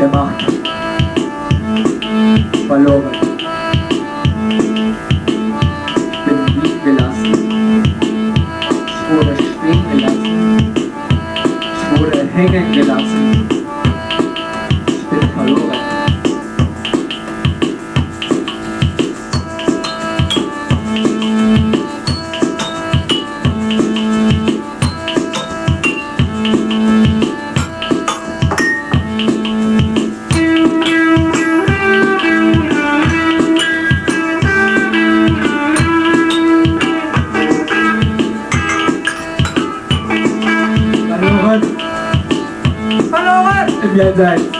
Tema, verloren. Bin gelassen. Ich wurde stehen gelassen. Ich wurde hängen gelassen. Ich bin verloren. here.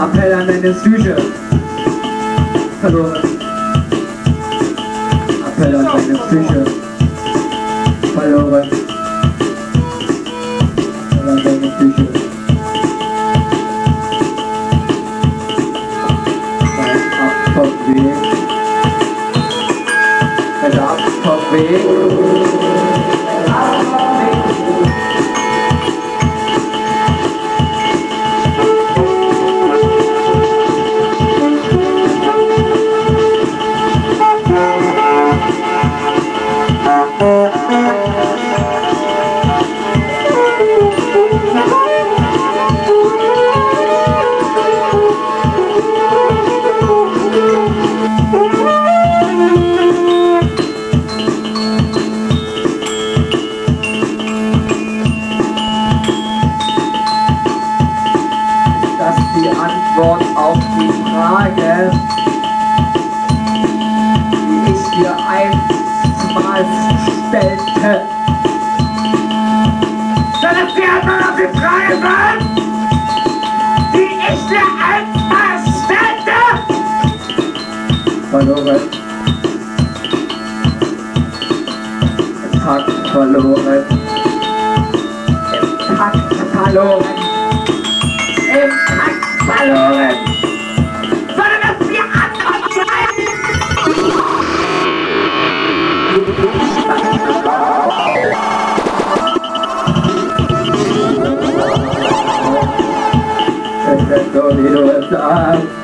Appell an deine Psyche. Verloren. Appell an deine Psyche. Verloren. Appell an deine Psyche. Dein Abfahrtweg. Dein Abfahrtweg. der Altverstände! Verloren. Im Takt verloren. Im Takt verloren. Im Takt verloren. go to the